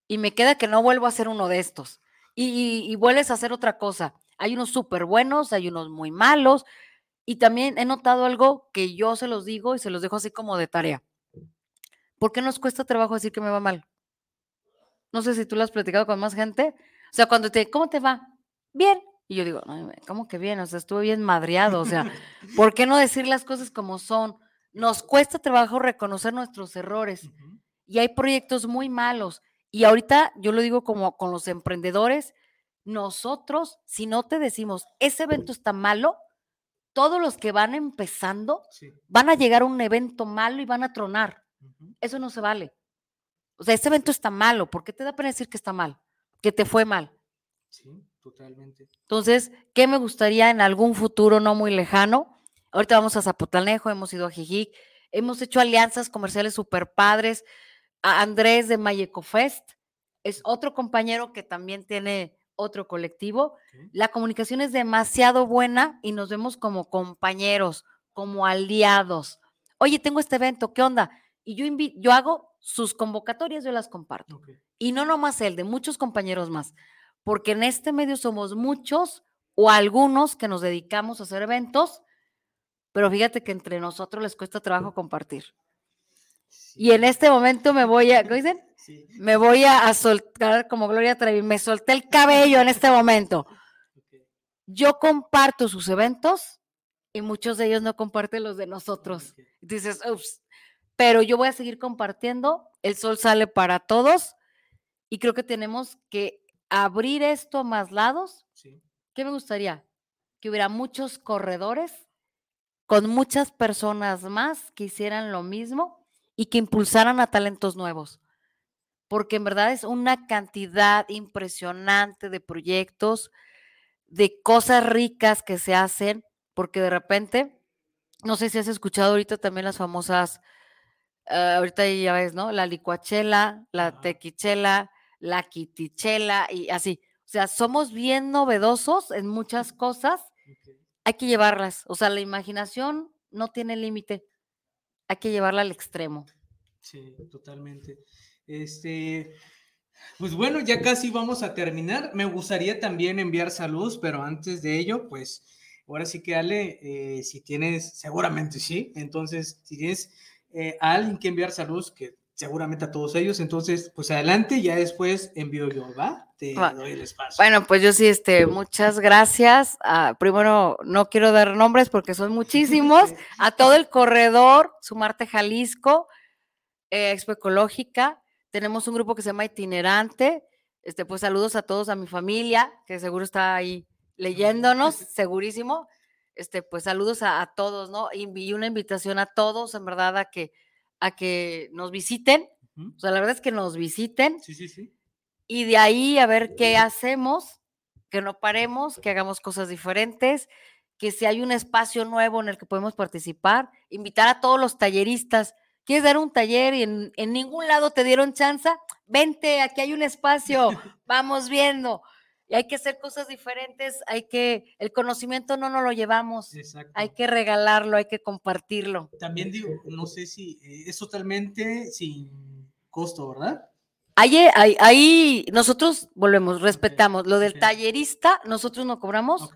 C: Y me queda que no vuelvo a hacer uno de estos. Y, vuelves a hacer otra cosa. Hay unos súper buenos, hay unos muy malos. Y también he notado algo que yo se los digo y se los dejo así como de tarea. ¿Por qué nos cuesta trabajo decir que me va mal? No sé si tú lo has platicado con más gente. O sea, cuando te, ¿cómo te va? Bien. Y yo digo, ¿cómo que bien? O sea, estuve bien madreado. O sea, ¿por qué no decir las cosas como son? Nos cuesta trabajo reconocer nuestros errores. Y hay proyectos muy malos. Y ahorita yo lo digo como con los emprendedores, nosotros, si no te decimos, ese evento está malo, todos los que van empezando van a llegar a un evento malo y van a tronar. Eso no se vale. O sea, ese evento está malo. ¿Por qué te da pena decir que está mal? Que te fue mal.
B: Sí. Totalmente.
C: Entonces, ¿qué me gustaría en algún futuro no muy lejano? Ahorita vamos a Zapotlanejo, hemos ido a Jijic, hemos hecho alianzas comerciales super padres. A Andrés de Mayeco Fest es otro compañero que también tiene otro colectivo. La comunicación es demasiado buena y nos vemos como compañeros, como aliados. Oye, tengo este evento, ¿qué onda? Y yo, yo hago sus convocatorias, yo las comparto. Y no nomás él, de muchos compañeros más porque en este medio somos muchos o algunos que nos dedicamos a hacer eventos, pero fíjate que entre nosotros les cuesta trabajo compartir. Y en este momento me voy a, ¿qué dicen? Me voy a, soltar como Gloria Trevi, me solté el cabello en este momento. Yo comparto sus eventos y muchos de ellos no comparten los de nosotros. Dices, ups, pero yo voy a seguir compartiendo, el sol sale para todos y creo que tenemos que abrir esto a más lados, ¿qué me gustaría? Que hubiera muchos corredores con muchas personas más que hicieran lo mismo y que impulsaran a talentos nuevos. Porque en verdad es una cantidad impresionante de proyectos, de cosas ricas que se hacen, porque de repente, no sé si has escuchado ahorita también las famosas, ah, ahorita ya ves, ¿no? La licuachela, la tequichela, la quitichela y así. O sea, somos bien novedosos en muchas cosas. Hay que llevarlas. O sea, la imaginación no tiene límite. Hay que llevarla al extremo.
B: Sí, totalmente. Este, pues bueno, ya casi vamos a terminar. Me gustaría también enviar saludos, pero antes de ello, pues ahora sí que Ale, eh, si tienes, seguramente sí, entonces si tienes eh, a alguien que enviar saludos, que seguramente a todos ellos. Entonces, pues adelante, ya después envío yo, ¿va? Te doy el espacio.
C: Bueno, pues yo sí, este, muchas gracias. Ah, primero, no quiero dar nombres porque son muchísimos. a todo el corredor, Sumarte Jalisco, eh, Expo Ecológica. Tenemos un grupo que se llama Itinerante. Este, pues saludos a todos, a mi familia, que seguro está ahí leyéndonos, segurísimo. Este, pues saludos a, todos, ¿no? Y una invitación a todos, en verdad, a que a que nos visiten. O sea, la verdad es que nos visiten.
B: Sí, sí, sí.
C: Y de ahí a ver qué hacemos, que no paremos, que hagamos cosas diferentes, que si hay un espacio nuevo en el que podemos participar, invitar a todos los talleristas. ¿Quieres dar un taller y en, en ningún lado te dieron chance? Vente, aquí hay un espacio, vamos viendo y hay que hacer cosas diferentes, hay que, el conocimiento no nos lo llevamos, hay que regalarlo, hay que compartirlo.
B: También digo, no sé si eh, es totalmente sin costo, ¿verdad?
C: Ahí, ahí, ahí nosotros volvemos, respetamos. Lo del tallerista, nosotros no cobramos,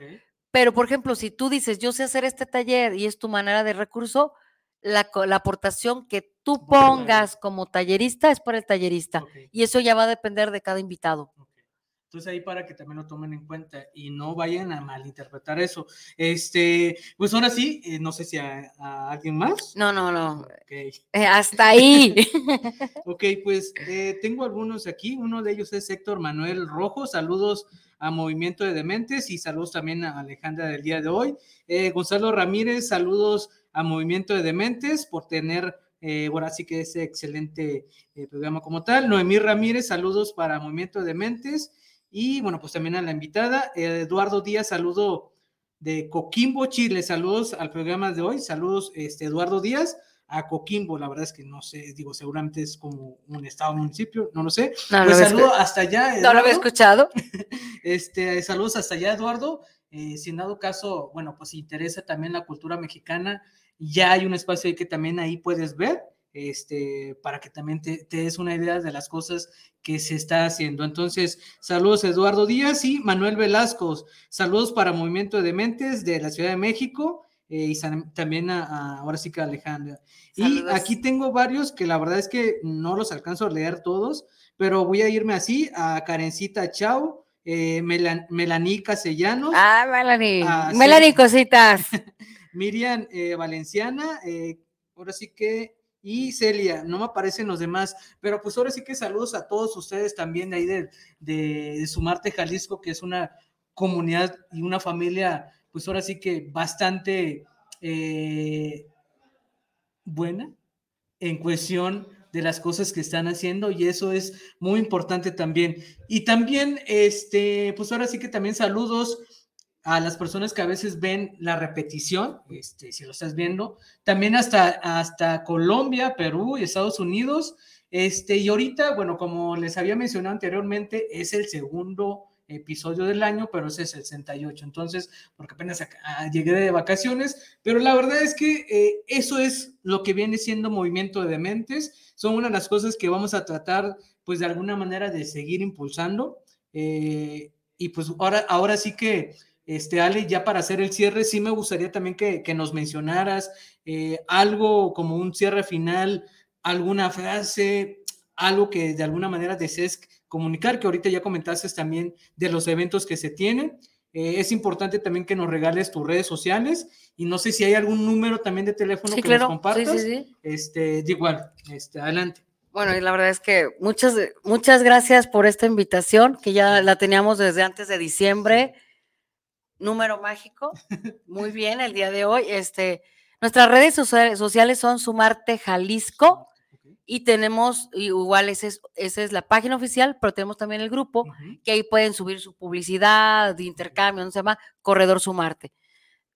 C: pero por ejemplo, si tú dices, yo sé hacer este taller y es tu manera de recurso, la, la aportación que tú pongas como tallerista es para el tallerista. Y eso ya va a depender de cada invitado.
B: Entonces ahí para que también lo tomen en cuenta y no vayan a malinterpretar eso. Este, pues ahora sí, eh, no sé si a, alguien más.
C: No, no, no. Eh, hasta ahí.
B: ok, pues eh, tengo algunos aquí. Uno de ellos es Héctor Manuel Rojo. Saludos a Movimiento de Dementes y saludos también a Alejandra del día de hoy. Gonzalo Ramírez, saludos a Movimiento de Dementes por tener ahora sí que ese excelente programa como tal. Noemí Ramírez, saludos para Movimiento de Dementes. Y bueno, pues también a la invitada, Eduardo Díaz, saludo de Coquimbo, Chile. Saludos al programa de hoy. Saludos, este, Eduardo Díaz a Coquimbo, la verdad es que no sé, digo, seguramente es como un estado, municipio, no lo sé.
C: No,
B: pues saludo hasta allá.
C: Eduardo. No lo había escuchado.
B: este, saludos hasta allá, Eduardo. Eh, si en dado caso, bueno, pues interesa también la cultura mexicana, ya hay un espacio ahí que también ahí puedes ver, este, para que también te, te des una idea de las cosas que se está haciendo. Entonces, saludos Eduardo Díaz y Manuel Velasco. Saludos para Movimiento de Mentes de la Ciudad de México. Eh, y también a, ahora sí que Alejandra. Y aquí tengo varios que la verdad es que no los alcanzo a leer todos, pero voy a irme así a Karencita Chao, eh, Melanie Castellanos.
C: Ah, Melanie. Melanie Cositas.
B: Miriam eh, Valenciana, eh, ahora sí que, y Celia, no me aparecen los demás, pero pues ahora sí que saludos a todos ustedes también de ahí de, de Sumarte Jalisco, que es una comunidad y una familia pues ahora sí que bastante eh, buena en cuestión de las cosas que están haciendo y eso es muy importante también. Y también, este, pues ahora sí que también saludos a las personas que a veces ven la repetición, este, si lo estás viendo, también hasta, hasta Colombia, Perú y Estados Unidos. Este, y ahorita, bueno, como les había mencionado anteriormente, es el segundo episodio del año, pero es el 68. Entonces, porque apenas ah, llegué de vacaciones, pero la verdad es que eh, eso es lo que viene siendo movimiento de dementes. Son una de las cosas que vamos a tratar, pues de alguna manera, de seguir impulsando. Eh, y pues ahora, ahora sí que, este, Ale, ya para hacer el cierre, sí me gustaría también que, que nos mencionaras eh, algo como un cierre final, alguna frase, algo que de alguna manera desees comunicar, que ahorita ya comentaste también de los eventos que se tienen. Eh, es importante también que nos regales tus redes sociales y no sé si hay algún número también de teléfono que nos compartas. Sí, sí, este, igual, este, adelante.
C: Bueno, y la verdad es que muchas, muchas gracias por esta invitación, que ya la teníamos desde antes de diciembre. Número mágico. Muy bien, el día de hoy. Este, nuestras redes sociales son Sumarte Jalisco y tenemos, igual esa es, esa es la página oficial, pero tenemos también el grupo, que ahí pueden subir su publicidad, de intercambio, no se llama Corredor Sumarte.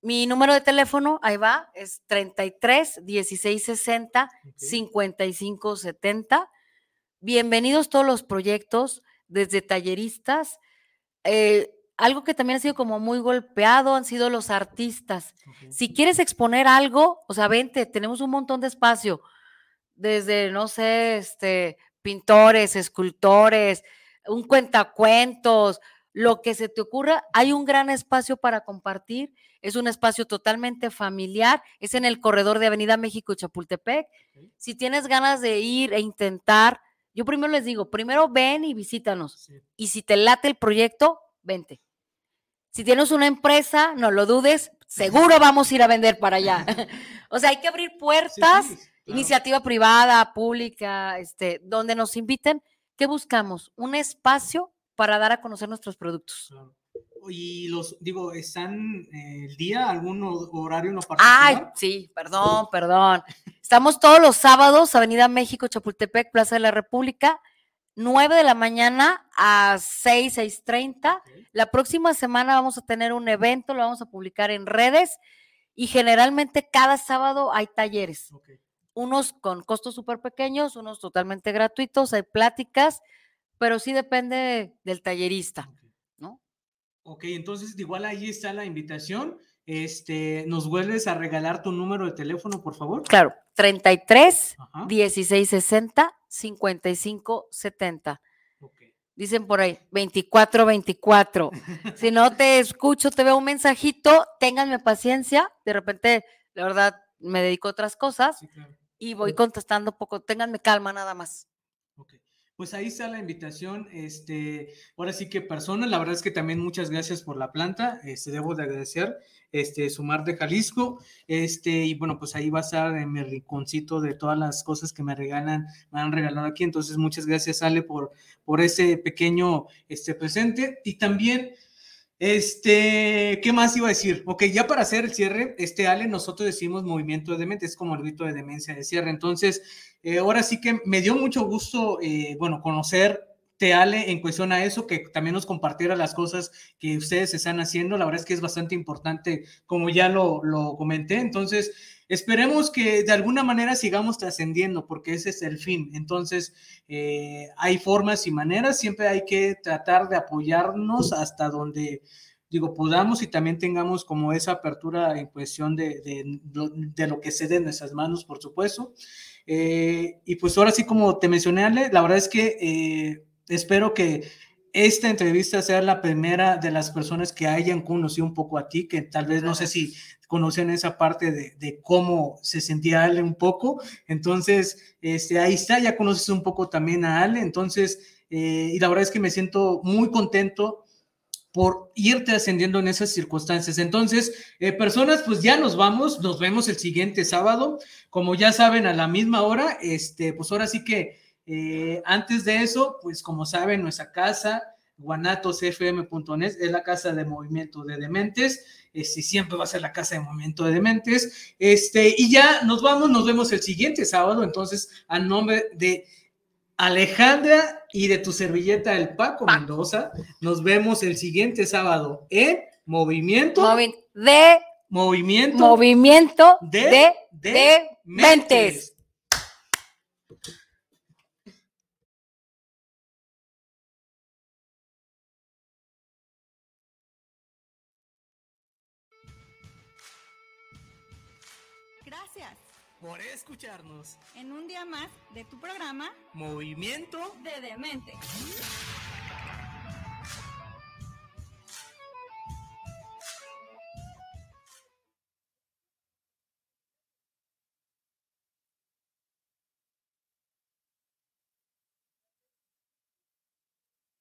C: Mi número de teléfono, ahí va, es 33 16 60 55 70. Bienvenidos todos los proyectos, desde talleristas. Eh, algo que también ha sido como muy golpeado han sido los artistas. Si quieres exponer algo, o sea, vente, tenemos un montón de espacio desde, no sé, este, pintores, escultores, un cuentacuentos, lo que se te ocurra, hay un gran espacio para compartir, es un espacio totalmente familiar, es en el corredor de Avenida México Chapultepec. Si tienes ganas de ir e intentar, yo primero les digo, primero ven y visítanos. Y si te late el proyecto, vente. Si tienes una empresa, no lo dudes, seguro vamos a ir a vender para allá. o sea, hay que abrir puertas. Iniciativa privada, pública, este, donde nos inviten, ¿qué buscamos? Un espacio para dar a conocer nuestros productos.
B: Y los, digo, ¿están eh, el día, algún horario en particular?
C: Ay, sí, perdón, perdón. Estamos todos los sábados, Avenida México, Chapultepec, Plaza de la República, 9 de la mañana a 6, 6.30. La próxima semana vamos a tener un evento, lo vamos a publicar en redes y generalmente cada sábado hay talleres unos con costos súper pequeños, unos totalmente gratuitos, hay pláticas, pero sí depende del tallerista, ¿no?
B: Ok, entonces igual ahí está la invitación. Este, ¿nos vuelves a regalar tu número de teléfono, por favor?
C: Claro, 33 16 60 55 70. Dicen por ahí, 24, 24. si no te escucho, te veo un mensajito, ténganme paciencia. De repente, la verdad, me dedico a otras cosas. Sí, claro y voy contestando poco. Ténganme calma nada más.
B: Pues ahí está la invitación. Este, ahora sí que personas, la verdad es que también muchas gracias por la planta. Este, debo de agradecer, este, Sumar de Jalisco. Este, y bueno, pues ahí va a estar en mi rinconcito de todas las cosas que me regalan, me han regalado aquí. Entonces, muchas gracias, Ale, por, por ese pequeño este, presente. Y también este, ¿qué más iba a decir? Ok, ya para hacer el cierre, este Ale, nosotros decimos movimiento de demente, es como el grito de demencia de cierre. Entonces, eh, ahora sí que me dio mucho gusto, eh, bueno, conocerte Ale en cuestión a eso, que también nos compartiera las cosas que ustedes están haciendo. La verdad es que es bastante importante, como ya lo, lo comenté. Entonces, esperemos que de alguna manera sigamos trascendiendo, porque ese es el fin. Entonces, eh, hay formas y maneras, siempre hay que tratar de apoyarnos hasta donde digo, podamos y también tengamos como esa apertura en cuestión de, de, lo que se dé en nuestras manos, por supuesto. Eh, y pues ahora sí, como te mencioné, Ale, la verdad es que eh, espero que esta entrevista sea la primera de las personas que hayan conocido un poco a ti, que tal vez no sé si conocen esa parte de, cómo se sentía Ale un poco. Entonces, este, ahí está, ya conoces un poco también a Ale. Entonces, eh, y la verdad es que me siento muy contento por irte ascendiendo en esas circunstancias. Entonces, eh, personas, pues ya nos vamos, nos vemos el siguiente sábado, como ya saben, a la misma hora, este, pues ahora sí que eh, antes de eso, pues como saben, nuestra casa, guanatosfm.net, es la casa de movimiento de dementes, este, siempre va a ser la casa de movimiento de dementes, este, y ya nos vamos, nos vemos el siguiente sábado, entonces, a nombre de Alejandra y de tu servilleta el Paco Mendoza. Nos vemos el siguiente sábado en Movimiento
C: de
B: Movimiento
C: Movimiento de, de, mentes.
B: por escucharnos.
D: En un día más de tu programa,
B: Movimiento
D: de Demente.